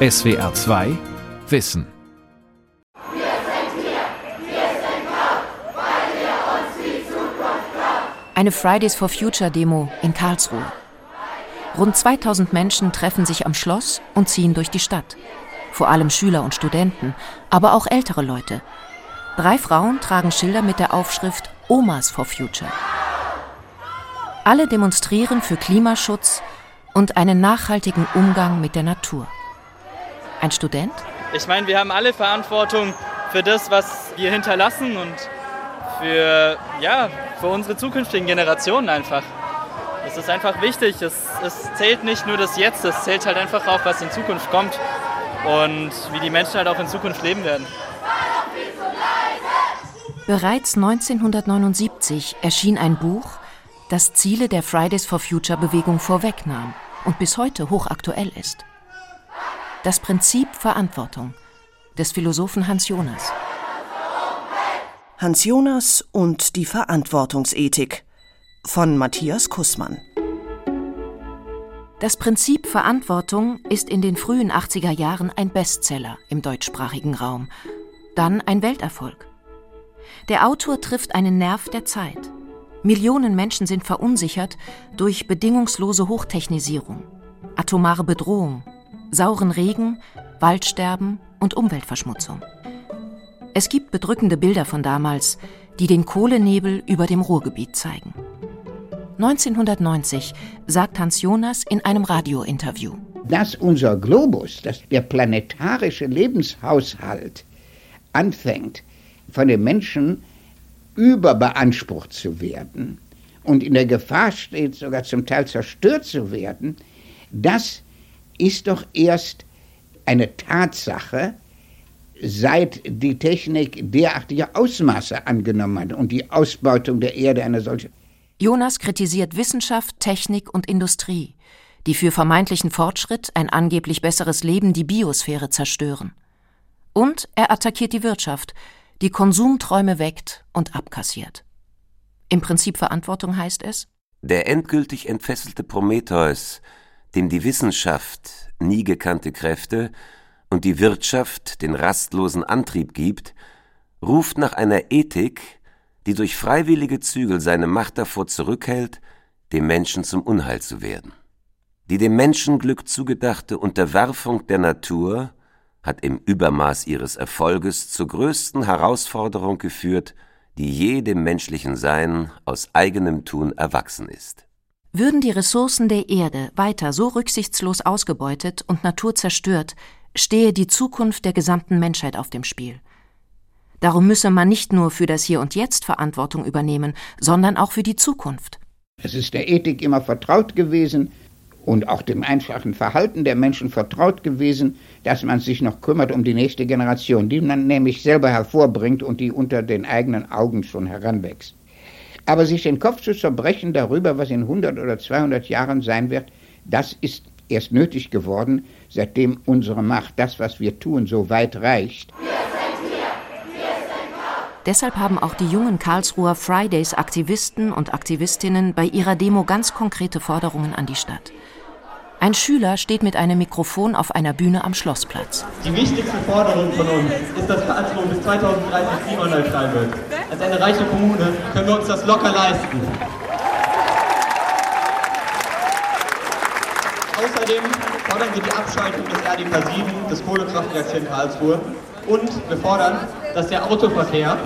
SWR 2 Wissen. Eine Fridays for Future Demo in Karlsruhe. Rund 2000 Menschen treffen sich am Schloss und ziehen durch die Stadt. Vor allem Schüler und Studenten, aber auch ältere Leute. Drei Frauen tragen Schilder mit der Aufschrift Omas for Future. Alle demonstrieren für Klimaschutz und einen nachhaltigen Umgang mit der Natur. Ein Student? Ich meine, wir haben alle Verantwortung für das, was wir hinterlassen und für, ja, für unsere zukünftigen Generationen einfach. Es ist einfach wichtig. Es, es zählt nicht nur das Jetzt, es zählt halt einfach auch, was in Zukunft kommt und wie die Menschen halt auch in Zukunft leben werden. Bereits 1979 erschien ein Buch, das Ziele der Fridays for Future Bewegung vorwegnahm und bis heute hochaktuell ist. Das Prinzip Verantwortung des Philosophen Hans Jonas. Hans Jonas und die Verantwortungsethik von Matthias Kussmann. Das Prinzip Verantwortung ist in den frühen 80er Jahren ein Bestseller im deutschsprachigen Raum, dann ein Welterfolg. Der Autor trifft einen Nerv der Zeit. Millionen Menschen sind verunsichert durch bedingungslose Hochtechnisierung, atomare Bedrohung, sauren Regen, Waldsterben und Umweltverschmutzung. Es gibt bedrückende Bilder von damals, die den Kohlenebel über dem Ruhrgebiet zeigen. 1990 sagt Hans Jonas in einem Radiointerview. Dass unser Globus, dass der planetarische Lebenshaushalt anfängt, von den Menschen überbeansprucht zu werden und in der Gefahr steht, sogar zum Teil zerstört zu werden, das ist doch erst eine Tatsache, seit die Technik derartige Ausmaße angenommen hat und die Ausbeutung der Erde eine solche. Jonas kritisiert Wissenschaft, Technik und Industrie, die für vermeintlichen Fortschritt, ein angeblich besseres Leben, die Biosphäre zerstören. Und er attackiert die Wirtschaft, die Konsumträume weckt und abkassiert. Im Prinzip Verantwortung heißt es, der endgültig entfesselte Prometheus, dem die Wissenschaft nie gekannte Kräfte und die Wirtschaft den rastlosen Antrieb gibt, ruft nach einer Ethik, die durch freiwillige Zügel seine Macht davor zurückhält, dem Menschen zum Unheil zu werden. Die dem Menschenglück zugedachte Unterwerfung der Natur hat im Übermaß ihres Erfolges zur größten Herausforderung geführt, die jedem menschlichen Sein aus eigenem Tun erwachsen ist. Würden die Ressourcen der Erde weiter so rücksichtslos ausgebeutet und Natur zerstört, stehe die Zukunft der gesamten Menschheit auf dem Spiel. Darum müsse man nicht nur für das Hier und Jetzt Verantwortung übernehmen, sondern auch für die Zukunft. Es ist der Ethik immer vertraut gewesen, und auch dem einfachen Verhalten der Menschen vertraut gewesen, dass man sich noch kümmert um die nächste Generation, die man nämlich selber hervorbringt und die unter den eigenen Augen schon heranwächst. Aber sich den Kopf zu zerbrechen darüber, was in 100 oder 200 Jahren sein wird, das ist erst nötig geworden, seitdem unsere Macht, das, was wir tun, so weit reicht. Deshalb haben auch die jungen Karlsruher Fridays-Aktivisten und Aktivistinnen bei ihrer Demo ganz konkrete Forderungen an die Stadt. Ein Schüler steht mit einem Mikrofon auf einer Bühne am Schlossplatz. Die wichtigste Forderung von uns ist, dass Karlsruhe bis 2030 klimaneutral wird. Als eine reiche Kommune können wir uns das locker leisten. Außerdem fordern wir die Abschaltung des RDK 7, des Kohlekraftwerks hier in Karlsruhe. Und wir fordern, dass der Autoverkehr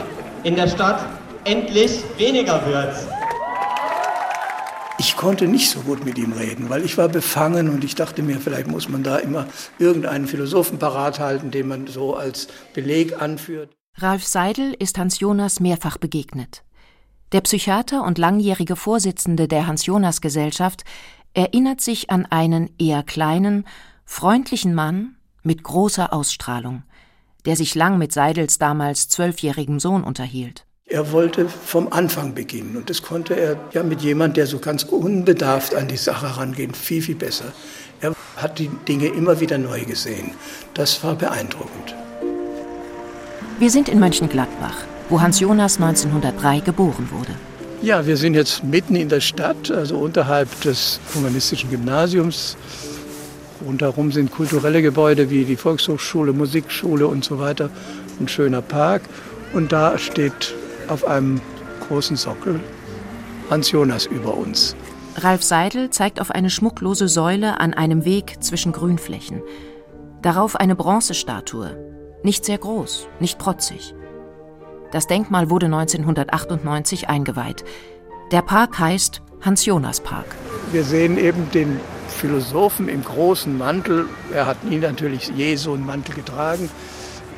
in der Stadt endlich weniger wird. Ich konnte nicht so gut mit ihm reden, weil ich war befangen und ich dachte mir, vielleicht muss man da immer irgendeinen Philosophen parat halten, den man so als Beleg anführt. Ralf Seidel ist Hans Jonas mehrfach begegnet. Der Psychiater und langjährige Vorsitzende der Hans-Jonas-Gesellschaft erinnert sich an einen eher kleinen, freundlichen Mann mit großer Ausstrahlung, der sich lang mit Seidels damals zwölfjährigem Sohn unterhielt. Er wollte vom Anfang beginnen und das konnte er ja mit jemand, der so ganz unbedarft an die Sache rangeht, viel, viel besser. Er hat die Dinge immer wieder neu gesehen. Das war beeindruckend. Wir sind in Mönchengladbach, wo Hans Jonas 1903 geboren wurde. Ja, wir sind jetzt mitten in der Stadt, also unterhalb des humanistischen Gymnasiums. Rundherum sind kulturelle Gebäude wie die Volkshochschule, Musikschule und so weiter. Ein schöner Park. Und da steht auf einem großen Sockel Hans Jonas über uns. Ralf Seidel zeigt auf eine schmucklose Säule an einem Weg zwischen Grünflächen. Darauf eine Bronzestatue. Nicht sehr groß, nicht protzig. Das Denkmal wurde 1998 eingeweiht. Der Park heißt Hans-Jonas-Park. Wir sehen eben den Philosophen im großen Mantel. Er hat nie natürlich je so einen Mantel getragen.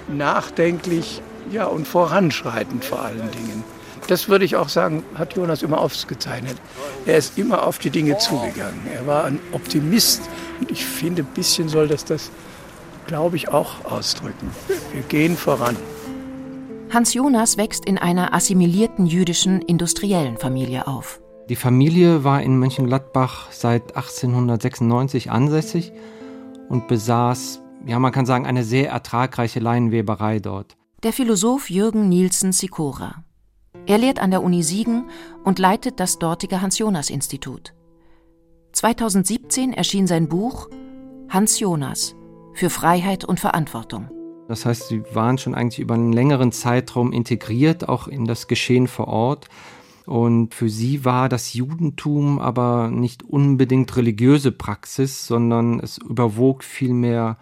Nachdenklich ja, und voranschreitend vor allen Dingen. Das würde ich auch sagen, hat Jonas immer ausgezeichnet. Er ist immer auf die Dinge zugegangen. Er war ein Optimist und ich finde, ein bisschen soll das das, glaube ich, auch ausdrücken. Wir gehen voran. Hans Jonas wächst in einer assimilierten jüdischen industriellen Familie auf. Die Familie war in Mönchengladbach seit 1896 ansässig und besaß, ja man kann sagen, eine sehr ertragreiche Leinenweberei dort. Der Philosoph Jürgen Nielsen Sikora. Er lehrt an der Uni Siegen und leitet das dortige Hans-Jonas-Institut. 2017 erschien sein Buch Hans Jonas für Freiheit und Verantwortung. Das heißt, sie waren schon eigentlich über einen längeren Zeitraum integriert, auch in das Geschehen vor Ort. Und für sie war das Judentum aber nicht unbedingt religiöse Praxis, sondern es überwog vielmehr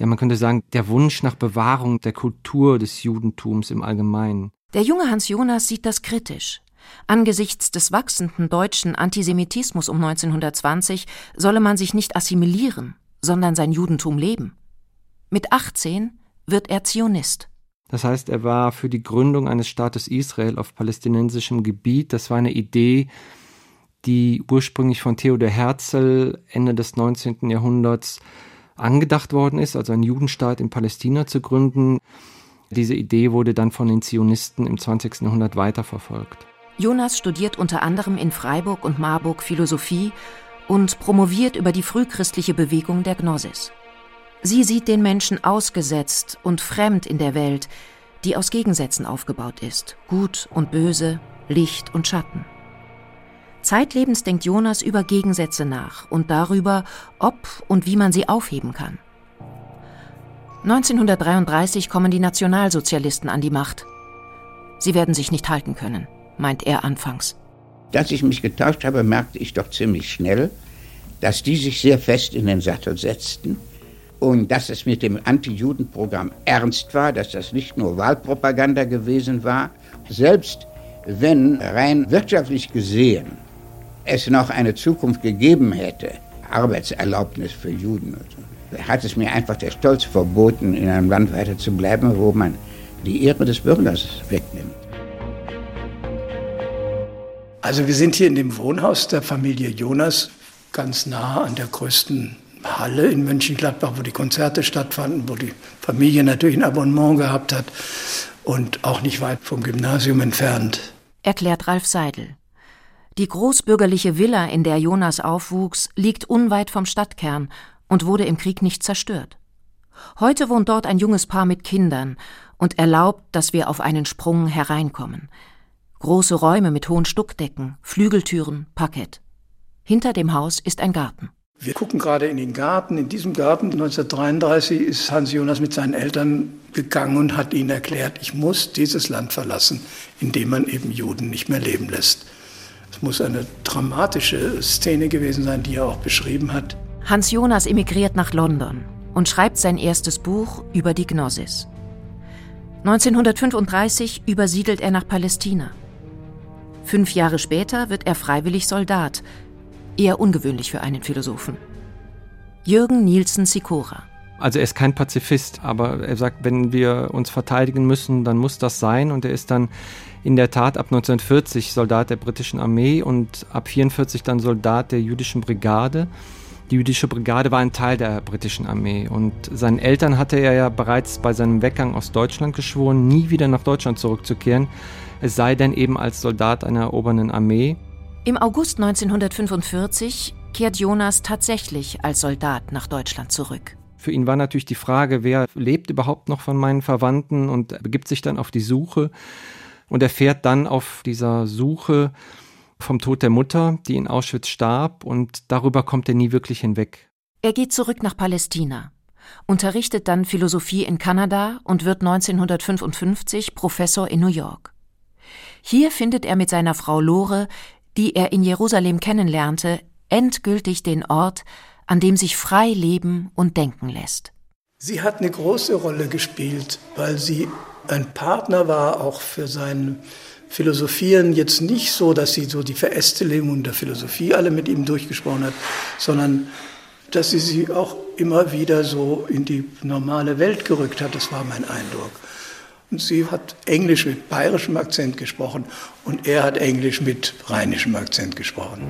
ja, man könnte sagen, der Wunsch nach Bewahrung der Kultur des Judentums im Allgemeinen. Der junge Hans Jonas sieht das kritisch. Angesichts des wachsenden deutschen Antisemitismus um 1920 solle man sich nicht assimilieren, sondern sein Judentum leben. Mit 18 wird er Zionist. Das heißt, er war für die Gründung eines Staates Israel auf palästinensischem Gebiet. Das war eine Idee, die ursprünglich von Theodor Herzl Ende des 19. Jahrhunderts angedacht worden ist, also einen Judenstaat in Palästina zu gründen. Diese Idee wurde dann von den Zionisten im 20. Jahrhundert weiterverfolgt. Jonas studiert unter anderem in Freiburg und Marburg Philosophie und promoviert über die frühchristliche Bewegung der Gnosis. Sie sieht den Menschen ausgesetzt und fremd in der Welt, die aus Gegensätzen aufgebaut ist, Gut und Böse, Licht und Schatten. Zeitlebens denkt Jonas über Gegensätze nach und darüber, ob und wie man sie aufheben kann. 1933 kommen die Nationalsozialisten an die Macht. Sie werden sich nicht halten können, meint er anfangs. Dass ich mich getauscht habe, merkte ich doch ziemlich schnell, dass die sich sehr fest in den Sattel setzten und dass es mit dem Anti-Juden-Programm ernst war, dass das nicht nur Wahlpropaganda gewesen war. Selbst wenn rein wirtschaftlich gesehen es noch eine Zukunft gegeben hätte, Arbeitserlaubnis für Juden, so, hat es mir einfach der Stolz verboten, in einem Land weiter zu bleiben, wo man die Ehre des Bürgers wegnimmt. Also wir sind hier in dem Wohnhaus der Familie Jonas, ganz nah an der größten Halle in Mönchengladbach, wo die Konzerte stattfanden, wo die Familie natürlich ein Abonnement gehabt hat und auch nicht weit vom Gymnasium entfernt. Erklärt Ralf Seidel. Die großbürgerliche Villa, in der Jonas aufwuchs, liegt unweit vom Stadtkern und wurde im Krieg nicht zerstört. Heute wohnt dort ein junges Paar mit Kindern und erlaubt, dass wir auf einen Sprung hereinkommen. Große Räume mit hohen Stuckdecken, Flügeltüren, Parkett. Hinter dem Haus ist ein Garten. Wir gucken gerade in den Garten. In diesem Garten 1933 ist Hans Jonas mit seinen Eltern gegangen und hat ihnen erklärt, ich muss dieses Land verlassen, in dem man eben Juden nicht mehr leben lässt. Es muss eine dramatische Szene gewesen sein, die er auch beschrieben hat. Hans Jonas emigriert nach London und schreibt sein erstes Buch über die Gnosis. 1935 übersiedelt er nach Palästina. Fünf Jahre später wird er freiwillig Soldat, eher ungewöhnlich für einen Philosophen. Jürgen Nielsen Sikora. Also er ist kein Pazifist, aber er sagt, wenn wir uns verteidigen müssen, dann muss das sein. Und er ist dann in der Tat ab 1940 Soldat der britischen Armee und ab 1944 dann Soldat der jüdischen Brigade. Die jüdische Brigade war ein Teil der britischen Armee und seinen Eltern hatte er ja bereits bei seinem Weggang aus Deutschland geschworen, nie wieder nach Deutschland zurückzukehren, es sei denn eben als Soldat einer erobernden Armee. Im August 1945 kehrt Jonas tatsächlich als Soldat nach Deutschland zurück. Für ihn war natürlich die Frage, wer lebt überhaupt noch von meinen Verwandten und er begibt sich dann auf die Suche und erfährt dann auf dieser Suche vom Tod der Mutter, die in Auschwitz starb und darüber kommt er nie wirklich hinweg. Er geht zurück nach Palästina, unterrichtet dann Philosophie in Kanada und wird 1955 Professor in New York. Hier findet er mit seiner Frau Lore, die er in Jerusalem kennenlernte, endgültig den Ort, an dem sich frei leben und denken lässt. Sie hat eine große Rolle gespielt, weil sie ein Partner war, auch für sein Philosophieren. Jetzt nicht so, dass sie so die Verästelung der Philosophie alle mit ihm durchgesprochen hat, sondern dass sie sie auch immer wieder so in die normale Welt gerückt hat. Das war mein Eindruck. Und sie hat Englisch mit bayerischem Akzent gesprochen und er hat Englisch mit rheinischem Akzent gesprochen.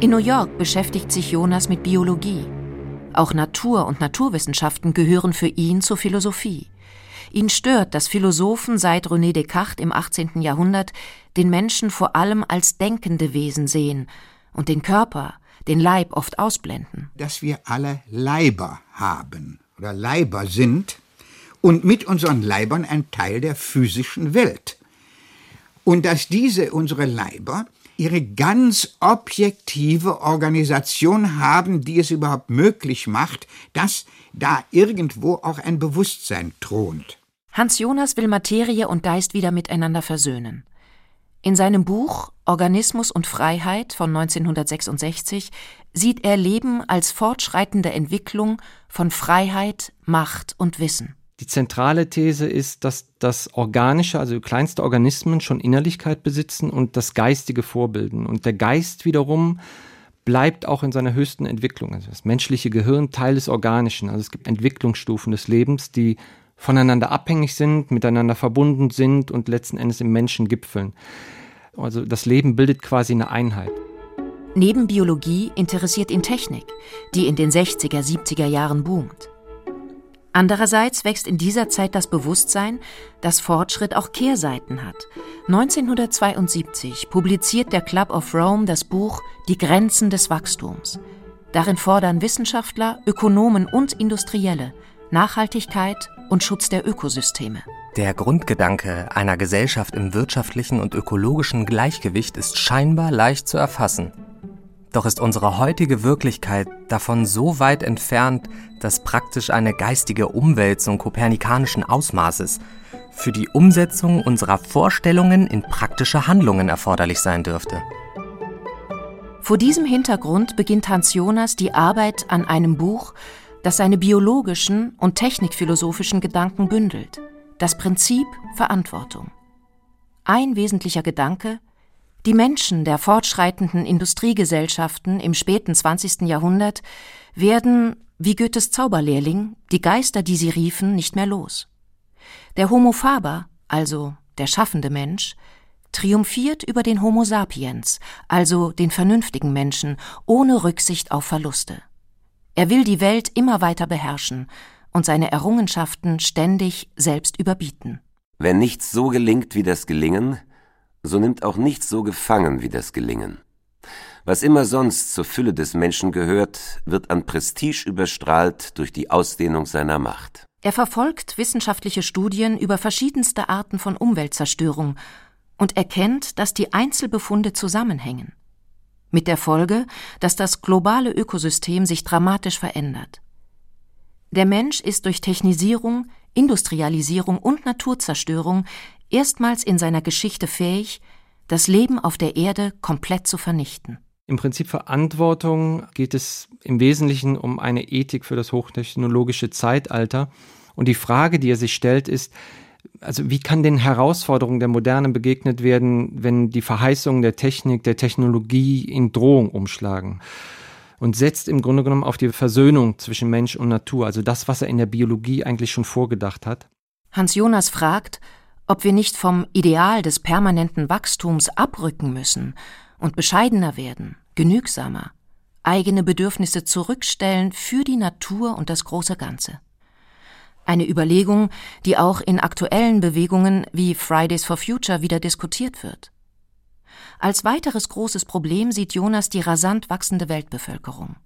In New York beschäftigt sich Jonas mit Biologie. Auch Natur und Naturwissenschaften gehören für ihn zur Philosophie. Ihn stört, dass Philosophen seit René Descartes im 18. Jahrhundert den Menschen vor allem als denkende Wesen sehen und den Körper, den Leib oft ausblenden. Dass wir alle Leiber haben oder Leiber sind und mit unseren Leibern ein Teil der physischen Welt. Und dass diese, unsere Leiber, ihre ganz objektive Organisation haben, die es überhaupt möglich macht, dass da irgendwo auch ein Bewusstsein thront. Hans Jonas will Materie und Geist wieder miteinander versöhnen. In seinem Buch Organismus und Freiheit von 1966 sieht er Leben als fortschreitende Entwicklung von Freiheit, Macht und Wissen. Die zentrale These ist, dass das Organische, also kleinste Organismen, schon Innerlichkeit besitzen und das Geistige vorbilden. Und der Geist wiederum bleibt auch in seiner höchsten Entwicklung. Also das menschliche Gehirn Teil des Organischen. Also es gibt Entwicklungsstufen des Lebens, die voneinander abhängig sind, miteinander verbunden sind und letzten Endes im Menschen gipfeln. Also das Leben bildet quasi eine Einheit. Neben Biologie interessiert ihn Technik, die in den 60er, 70er Jahren boomt. Andererseits wächst in dieser Zeit das Bewusstsein, dass Fortschritt auch Kehrseiten hat. 1972 publiziert der Club of Rome das Buch Die Grenzen des Wachstums. Darin fordern Wissenschaftler, Ökonomen und Industrielle Nachhaltigkeit und Schutz der Ökosysteme. Der Grundgedanke einer Gesellschaft im wirtschaftlichen und ökologischen Gleichgewicht ist scheinbar leicht zu erfassen. Doch ist unsere heutige Wirklichkeit davon so weit entfernt, dass praktisch eine geistige Umwälzung kopernikanischen Ausmaßes für die Umsetzung unserer Vorstellungen in praktische Handlungen erforderlich sein dürfte. Vor diesem Hintergrund beginnt Hans Jonas die Arbeit an einem Buch, das seine biologischen und technikphilosophischen Gedanken bündelt das Prinzip Verantwortung. Ein wesentlicher Gedanke, die Menschen der fortschreitenden Industriegesellschaften im späten 20. Jahrhundert werden, wie Goethes Zauberlehrling, die Geister, die sie riefen, nicht mehr los. Der Homo faber, also der schaffende Mensch, triumphiert über den Homo sapiens, also den vernünftigen Menschen, ohne Rücksicht auf Verluste. Er will die Welt immer weiter beherrschen, und seine Errungenschaften ständig selbst überbieten. Wenn nichts so gelingt wie das Gelingen, so nimmt auch nichts so gefangen wie das Gelingen. Was immer sonst zur Fülle des Menschen gehört, wird an Prestige überstrahlt durch die Ausdehnung seiner Macht. Er verfolgt wissenschaftliche Studien über verschiedenste Arten von Umweltzerstörung und erkennt, dass die Einzelbefunde zusammenhängen. Mit der Folge, dass das globale Ökosystem sich dramatisch verändert. Der Mensch ist durch Technisierung, Industrialisierung und Naturzerstörung erstmals in seiner Geschichte fähig, das Leben auf der Erde komplett zu vernichten. Im Prinzip Verantwortung geht es im Wesentlichen um eine Ethik für das hochtechnologische Zeitalter. Und die Frage, die er sich stellt, ist, also wie kann den Herausforderungen der Moderne begegnet werden, wenn die Verheißungen der Technik, der Technologie in Drohung umschlagen? und setzt im Grunde genommen auf die Versöhnung zwischen Mensch und Natur, also das, was er in der Biologie eigentlich schon vorgedacht hat. Hans Jonas fragt, ob wir nicht vom Ideal des permanenten Wachstums abrücken müssen und bescheidener werden, genügsamer, eigene Bedürfnisse zurückstellen für die Natur und das große Ganze. Eine Überlegung, die auch in aktuellen Bewegungen wie Fridays for Future wieder diskutiert wird. Als weiteres großes Problem sieht Jonas die rasant wachsende Weltbevölkerung.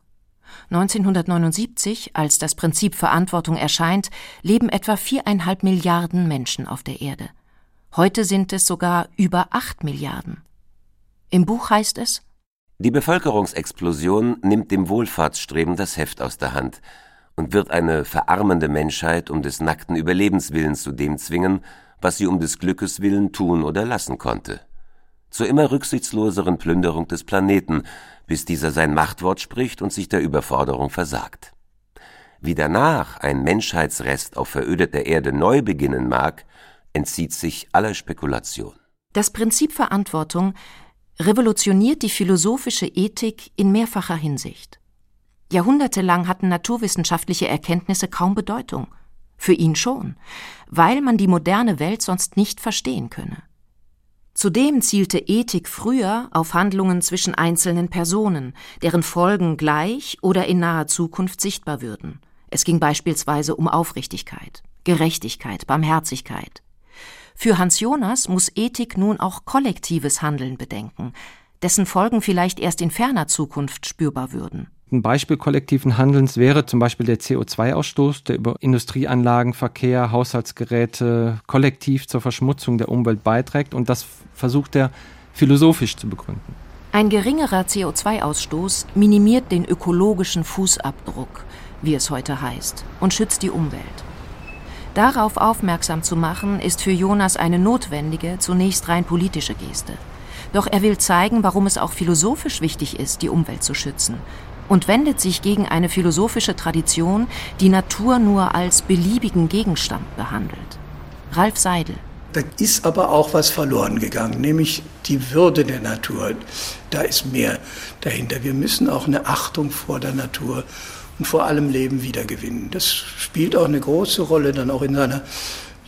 1979, als das Prinzip Verantwortung erscheint, leben etwa viereinhalb Milliarden Menschen auf der Erde. Heute sind es sogar über acht Milliarden. Im Buch heißt es Die Bevölkerungsexplosion nimmt dem Wohlfahrtsstreben das Heft aus der Hand und wird eine verarmende Menschheit um des nackten Überlebenswillens zu dem zwingen, was sie um des Glückes willen tun oder lassen konnte. Zur immer rücksichtsloseren Plünderung des Planeten, bis dieser sein Machtwort spricht und sich der Überforderung versagt. Wie danach ein Menschheitsrest auf verödeter Erde neu beginnen mag, entzieht sich aller Spekulation. Das Prinzip Verantwortung revolutioniert die philosophische Ethik in mehrfacher Hinsicht. Jahrhundertelang hatten naturwissenschaftliche Erkenntnisse kaum Bedeutung. Für ihn schon, weil man die moderne Welt sonst nicht verstehen könne. Zudem zielte Ethik früher auf Handlungen zwischen einzelnen Personen, deren Folgen gleich oder in naher Zukunft sichtbar würden. Es ging beispielsweise um Aufrichtigkeit, Gerechtigkeit, Barmherzigkeit. Für Hans Jonas muss Ethik nun auch kollektives Handeln bedenken, dessen Folgen vielleicht erst in ferner Zukunft spürbar würden. Ein Beispiel kollektiven Handelns wäre zum Beispiel der CO2-Ausstoß, der über Industrieanlagen, Verkehr, Haushaltsgeräte kollektiv zur Verschmutzung der Umwelt beiträgt. Und das versucht er philosophisch zu begründen. Ein geringerer CO2-Ausstoß minimiert den ökologischen Fußabdruck, wie es heute heißt, und schützt die Umwelt. Darauf aufmerksam zu machen, ist für Jonas eine notwendige, zunächst rein politische Geste. Doch er will zeigen, warum es auch philosophisch wichtig ist, die Umwelt zu schützen und wendet sich gegen eine philosophische Tradition, die Natur nur als beliebigen Gegenstand behandelt. Ralf Seidel. Da ist aber auch was verloren gegangen, nämlich die Würde der Natur. Da ist mehr dahinter. Wir müssen auch eine Achtung vor der Natur und vor allem Leben wiedergewinnen. Das spielt auch eine große Rolle dann auch in seiner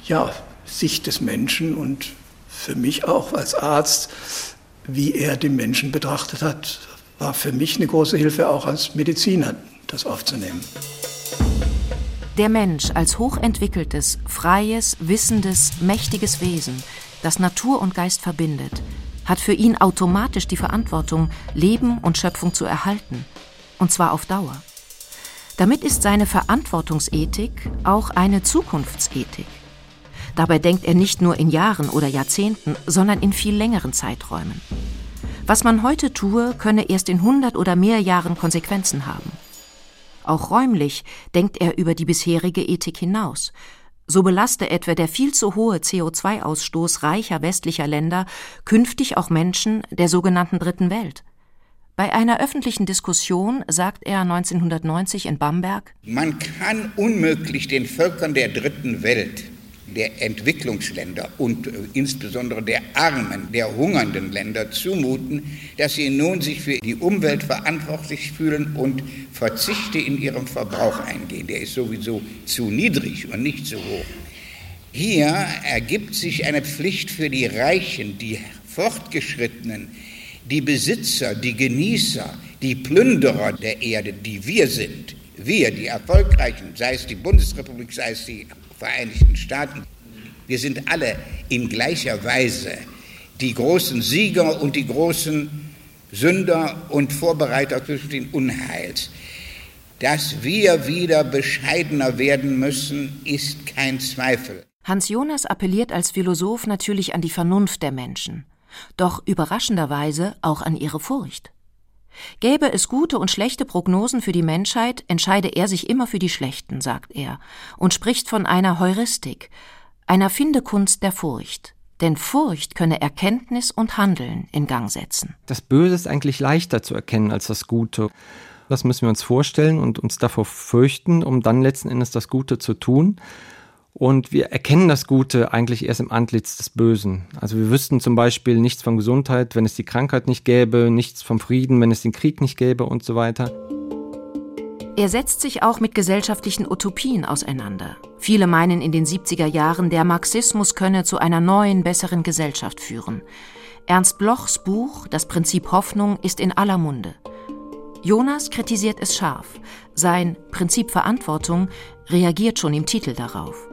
ja, Sicht des Menschen und für mich auch als Arzt, wie er den Menschen betrachtet hat, war für mich eine große Hilfe auch als Mediziner, das aufzunehmen. Der Mensch als hochentwickeltes, freies, wissendes, mächtiges Wesen, das Natur und Geist verbindet, hat für ihn automatisch die Verantwortung, Leben und Schöpfung zu erhalten, und zwar auf Dauer. Damit ist seine Verantwortungsethik auch eine Zukunftsethik. Dabei denkt er nicht nur in Jahren oder Jahrzehnten, sondern in viel längeren Zeiträumen. Was man heute tue, könne erst in 100 oder mehr Jahren Konsequenzen haben. Auch räumlich denkt er über die bisherige Ethik hinaus. So belaste etwa der viel zu hohe CO2-Ausstoß reicher westlicher Länder künftig auch Menschen der sogenannten Dritten Welt. Bei einer öffentlichen Diskussion sagt er 1990 in Bamberg Man kann unmöglich den Völkern der Dritten Welt der Entwicklungsländer und äh, insbesondere der armen, der hungernden Länder zumuten, dass sie nun sich für die Umwelt verantwortlich fühlen und Verzichte in ihrem Verbrauch eingehen. Der ist sowieso zu niedrig und nicht zu hoch. Hier ergibt sich eine Pflicht für die Reichen, die Fortgeschrittenen, die Besitzer, die Genießer, die Plünderer der Erde, die wir sind. Wir, die Erfolgreichen, sei es die Bundesrepublik, sei es die Vereinigten Staaten. Wir sind alle in gleicher Weise die großen Sieger und die großen Sünder und Vorbereiter den Unheils. Dass wir wieder bescheidener werden müssen, ist kein Zweifel. Hans Jonas appelliert als Philosoph natürlich an die Vernunft der Menschen, doch überraschenderweise auch an ihre Furcht. Gäbe es gute und schlechte Prognosen für die Menschheit, entscheide er sich immer für die schlechten, sagt er, und spricht von einer Heuristik, einer Findekunst der Furcht. Denn Furcht könne Erkenntnis und Handeln in Gang setzen. Das Böse ist eigentlich leichter zu erkennen als das Gute. Das müssen wir uns vorstellen und uns davor fürchten, um dann letzten Endes das Gute zu tun. Und wir erkennen das Gute eigentlich erst im Antlitz des Bösen. Also wir wüssten zum Beispiel nichts von Gesundheit, wenn es die Krankheit nicht gäbe, nichts vom Frieden, wenn es den Krieg nicht gäbe und so weiter. Er setzt sich auch mit gesellschaftlichen Utopien auseinander. Viele meinen in den 70er Jahren, der Marxismus könne zu einer neuen, besseren Gesellschaft führen. Ernst Blochs Buch Das Prinzip Hoffnung ist in aller Munde. Jonas kritisiert es scharf. Sein Prinzip Verantwortung reagiert schon im Titel darauf.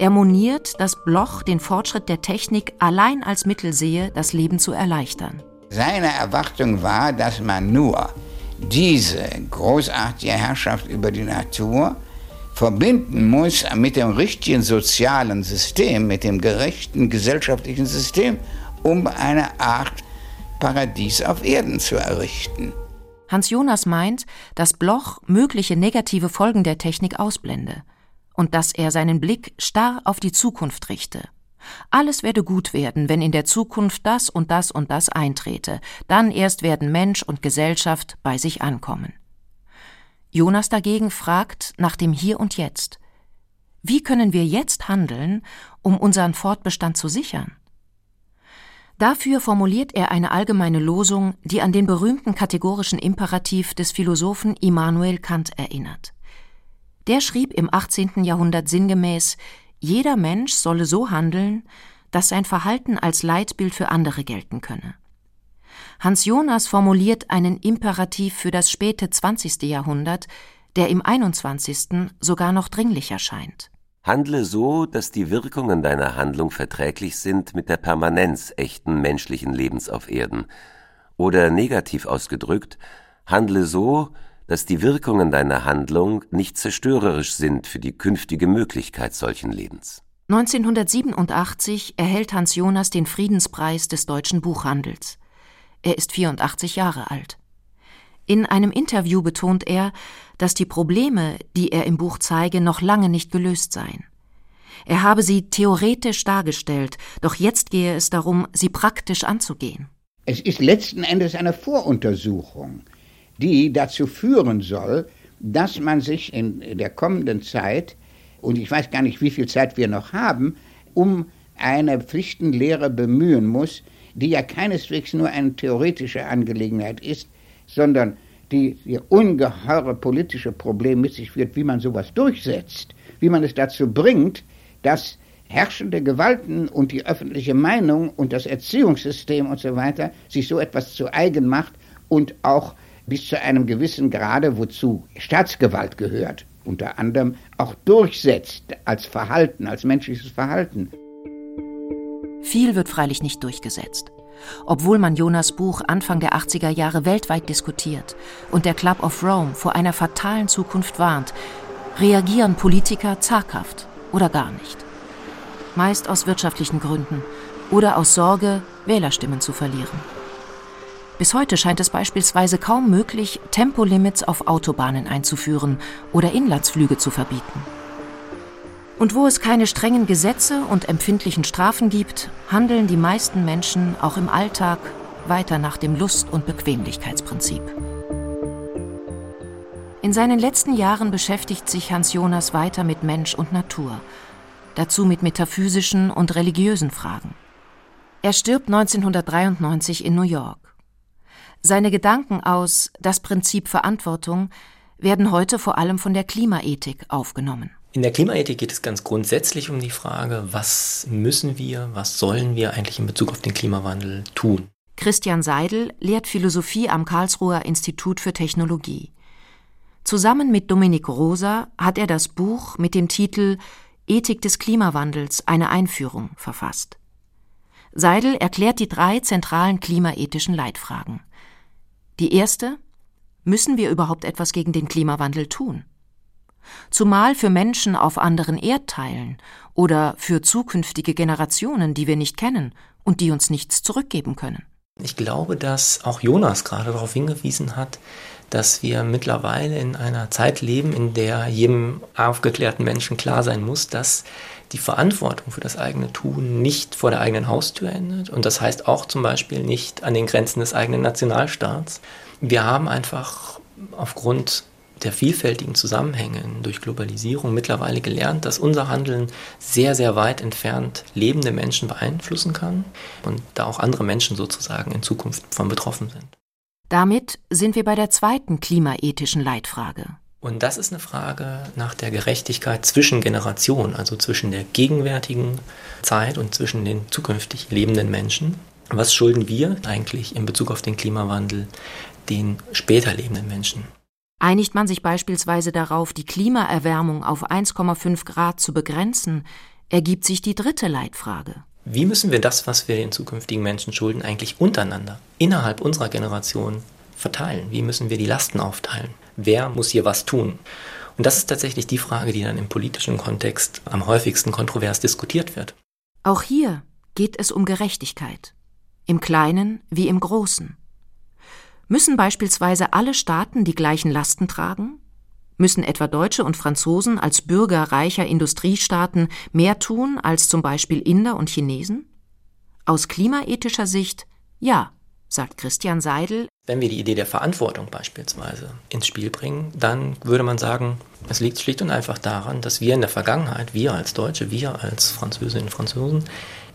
Er moniert, dass Bloch den Fortschritt der Technik allein als Mittel sehe, das Leben zu erleichtern. Seine Erwartung war, dass man nur diese großartige Herrschaft über die Natur verbinden muss mit dem richtigen sozialen System, mit dem gerechten gesellschaftlichen System, um eine Art Paradies auf Erden zu errichten. Hans Jonas meint, dass Bloch mögliche negative Folgen der Technik ausblende und dass er seinen Blick starr auf die Zukunft richte. Alles werde gut werden, wenn in der Zukunft das und das und das eintrete, dann erst werden Mensch und Gesellschaft bei sich ankommen. Jonas dagegen fragt nach dem Hier und Jetzt. Wie können wir jetzt handeln, um unseren Fortbestand zu sichern? Dafür formuliert er eine allgemeine Losung, die an den berühmten kategorischen Imperativ des Philosophen Immanuel Kant erinnert. Der schrieb im 18. Jahrhundert sinngemäß, jeder Mensch solle so handeln, dass sein Verhalten als Leitbild für andere gelten könne. Hans Jonas formuliert einen Imperativ für das späte 20. Jahrhundert, der im 21. sogar noch dringlicher scheint. Handle so, dass die Wirkungen deiner Handlung verträglich sind mit der Permanenz echten menschlichen Lebens auf Erden. Oder negativ ausgedrückt, handle so, dass die Wirkungen deiner Handlung nicht zerstörerisch sind für die künftige Möglichkeit solchen Lebens. 1987 erhält Hans Jonas den Friedenspreis des deutschen Buchhandels. Er ist 84 Jahre alt. In einem Interview betont er, dass die Probleme, die er im Buch zeige, noch lange nicht gelöst seien. Er habe sie theoretisch dargestellt, doch jetzt gehe es darum, sie praktisch anzugehen. Es ist letzten Endes eine Voruntersuchung, die dazu führen soll, dass man sich in der kommenden Zeit, und ich weiß gar nicht, wie viel Zeit wir noch haben, um eine Pflichtenlehre bemühen muss, die ja keineswegs nur eine theoretische Angelegenheit ist, sondern die, die ungeheure politische Problem mit sich führt, wie man sowas durchsetzt, wie man es dazu bringt, dass herrschende Gewalten und die öffentliche Meinung und das Erziehungssystem und so weiter sich so etwas zu eigen macht und auch bis zu einem gewissen Grade, wozu Staatsgewalt gehört, unter anderem auch durchsetzt als Verhalten, als menschliches Verhalten. Viel wird freilich nicht durchgesetzt. Obwohl man Jonas Buch Anfang der 80er Jahre weltweit diskutiert und der Club of Rome vor einer fatalen Zukunft warnt, reagieren Politiker zaghaft oder gar nicht. Meist aus wirtschaftlichen Gründen oder aus Sorge, Wählerstimmen zu verlieren. Bis heute scheint es beispielsweise kaum möglich, Tempolimits auf Autobahnen einzuführen oder Inlandsflüge zu verbieten. Und wo es keine strengen Gesetze und empfindlichen Strafen gibt, handeln die meisten Menschen auch im Alltag weiter nach dem Lust- und Bequemlichkeitsprinzip. In seinen letzten Jahren beschäftigt sich Hans Jonas weiter mit Mensch und Natur, dazu mit metaphysischen und religiösen Fragen. Er stirbt 1993 in New York. Seine Gedanken aus Das Prinzip Verantwortung werden heute vor allem von der Klimaethik aufgenommen. In der Klimaethik geht es ganz grundsätzlich um die Frage, was müssen wir, was sollen wir eigentlich in Bezug auf den Klimawandel tun. Christian Seidel lehrt Philosophie am Karlsruher Institut für Technologie. Zusammen mit Dominik Rosa hat er das Buch mit dem Titel Ethik des Klimawandels eine Einführung verfasst. Seidel erklärt die drei zentralen klimaethischen Leitfragen. Die erste Müssen wir überhaupt etwas gegen den Klimawandel tun? zumal für Menschen auf anderen Erdteilen oder für zukünftige Generationen, die wir nicht kennen und die uns nichts zurückgeben können. Ich glaube, dass auch Jonas gerade darauf hingewiesen hat, dass wir mittlerweile in einer Zeit leben, in der jedem aufgeklärten Menschen klar sein muss, dass die Verantwortung für das eigene Tun nicht vor der eigenen Haustür endet. Und das heißt auch zum Beispiel nicht an den Grenzen des eigenen Nationalstaats. Wir haben einfach aufgrund der vielfältigen Zusammenhänge durch Globalisierung mittlerweile gelernt, dass unser Handeln sehr, sehr weit entfernt lebende Menschen beeinflussen kann und da auch andere Menschen sozusagen in Zukunft von betroffen sind. Damit sind wir bei der zweiten klimaethischen Leitfrage. Und das ist eine Frage nach der Gerechtigkeit zwischen Generationen, also zwischen der gegenwärtigen Zeit und zwischen den zukünftig lebenden Menschen. Was schulden wir eigentlich in Bezug auf den Klimawandel den später lebenden Menschen? Einigt man sich beispielsweise darauf, die Klimaerwärmung auf 1,5 Grad zu begrenzen, ergibt sich die dritte Leitfrage. Wie müssen wir das, was wir den zukünftigen Menschen schulden, eigentlich untereinander, innerhalb unserer Generation verteilen? Wie müssen wir die Lasten aufteilen? Wer muss hier was tun? Und das ist tatsächlich die Frage, die dann im politischen Kontext am häufigsten kontrovers diskutiert wird. Auch hier geht es um Gerechtigkeit. im Kleinen wie im Großen. Müssen beispielsweise alle Staaten die gleichen Lasten tragen? Müssen etwa Deutsche und Franzosen als Bürger reicher Industriestaaten mehr tun als zum Beispiel Inder und Chinesen? Aus klimaethischer Sicht ja, sagt Christian Seidel. Wenn wir die Idee der Verantwortung beispielsweise ins Spiel bringen, dann würde man sagen, es liegt schlicht und einfach daran, dass wir in der Vergangenheit, wir als Deutsche, wir als Französinnen und Franzosen,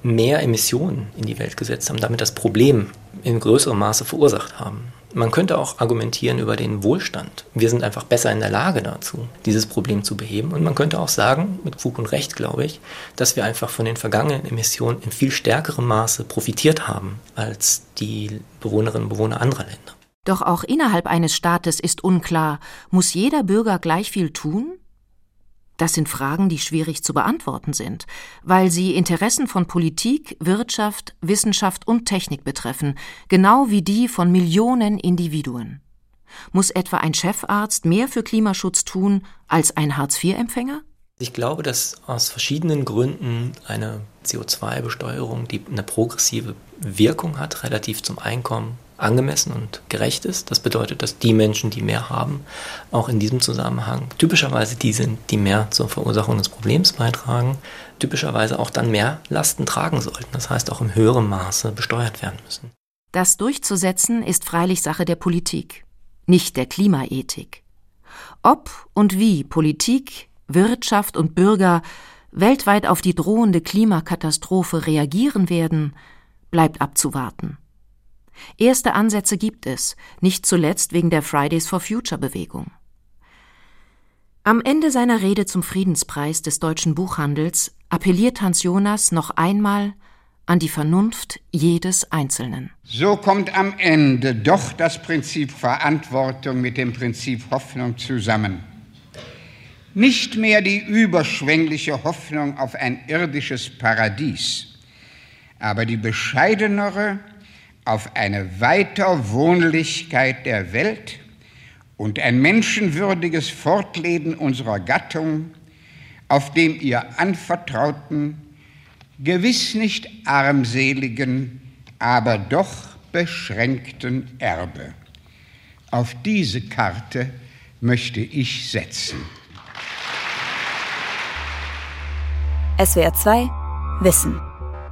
mehr Emissionen in die Welt gesetzt haben, damit das Problem in größerem Maße verursacht haben. Man könnte auch argumentieren über den Wohlstand. Wir sind einfach besser in der Lage dazu, dieses Problem zu beheben. Und man könnte auch sagen, mit Fug und Recht glaube ich, dass wir einfach von den vergangenen Emissionen in viel stärkerem Maße profitiert haben als die Bewohnerinnen und Bewohner anderer Länder. Doch auch innerhalb eines Staates ist unklar, muss jeder Bürger gleich viel tun? Das sind Fragen, die schwierig zu beantworten sind, weil sie Interessen von Politik, Wirtschaft, Wissenschaft und Technik betreffen, genau wie die von Millionen Individuen. Muss etwa ein Chefarzt mehr für Klimaschutz tun als ein Hartz-IV-Empfänger? Ich glaube, dass aus verschiedenen Gründen eine CO2-Besteuerung, die eine progressive Wirkung hat, relativ zum Einkommen angemessen und gerecht ist. Das bedeutet, dass die Menschen, die mehr haben, auch in diesem Zusammenhang typischerweise die sind, die mehr zur Verursachung des Problems beitragen, typischerweise auch dann mehr Lasten tragen sollten. Das heißt auch im höheren Maße besteuert werden müssen. Das durchzusetzen ist freilich Sache der Politik, nicht der Klimaethik. Ob und wie Politik, Wirtschaft und Bürger weltweit auf die drohende Klimakatastrophe reagieren werden, bleibt abzuwarten. Erste Ansätze gibt es, nicht zuletzt wegen der Fridays for Future Bewegung. Am Ende seiner Rede zum Friedenspreis des deutschen Buchhandels appelliert Hans Jonas noch einmal an die Vernunft jedes Einzelnen. So kommt am Ende doch das Prinzip Verantwortung mit dem Prinzip Hoffnung zusammen. Nicht mehr die überschwängliche Hoffnung auf ein irdisches Paradies, aber die bescheidenere auf eine Weiterwohnlichkeit der Welt und ein menschenwürdiges Fortleben unserer Gattung auf dem ihr anvertrauten, gewiss nicht armseligen, aber doch beschränkten Erbe. Auf diese Karte möchte ich setzen. SWR 2 Wissen.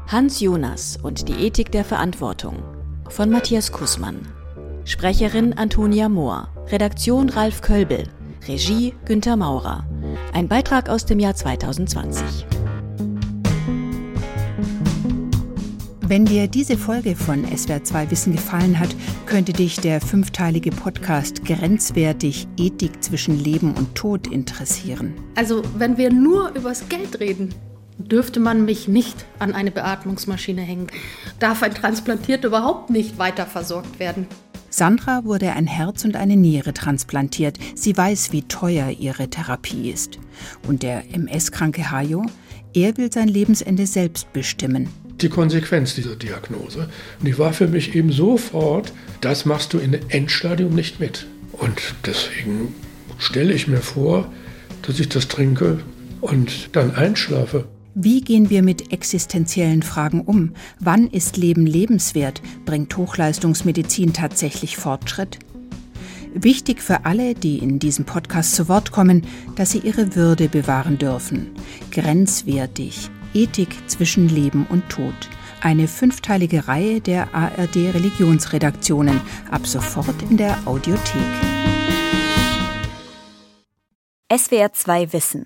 Hans Jonas und die Ethik der Verantwortung von Matthias Kussmann. Sprecherin Antonia Mohr. Redaktion Ralf Kölbel. Regie Günter Maurer. Ein Beitrag aus dem Jahr 2020. Wenn dir diese Folge von SWR2 Wissen gefallen hat, könnte dich der fünfteilige Podcast Grenzwertig Ethik zwischen Leben und Tod interessieren. Also, wenn wir nur übers Geld reden, dürfte man mich nicht an eine Beatmungsmaschine hängen. Darf ein Transplantierter überhaupt nicht weiter versorgt werden. Sandra wurde ein Herz und eine Niere transplantiert. Sie weiß, wie teuer ihre Therapie ist. Und der MS-kranke Hajo, er will sein Lebensende selbst bestimmen. Die Konsequenz dieser Diagnose. Und die war für mich eben sofort, das machst du in Endstadium nicht mit. Und deswegen stelle ich mir vor, dass ich das trinke und dann einschlafe. Wie gehen wir mit existenziellen Fragen um? Wann ist Leben lebenswert? Bringt Hochleistungsmedizin tatsächlich Fortschritt? Wichtig für alle, die in diesem Podcast zu Wort kommen, dass sie ihre Würde bewahren dürfen. Grenzwertig. Ethik zwischen Leben und Tod. Eine fünfteilige Reihe der ARD Religionsredaktionen. Ab sofort in der Audiothek. SWR 2 Wissen.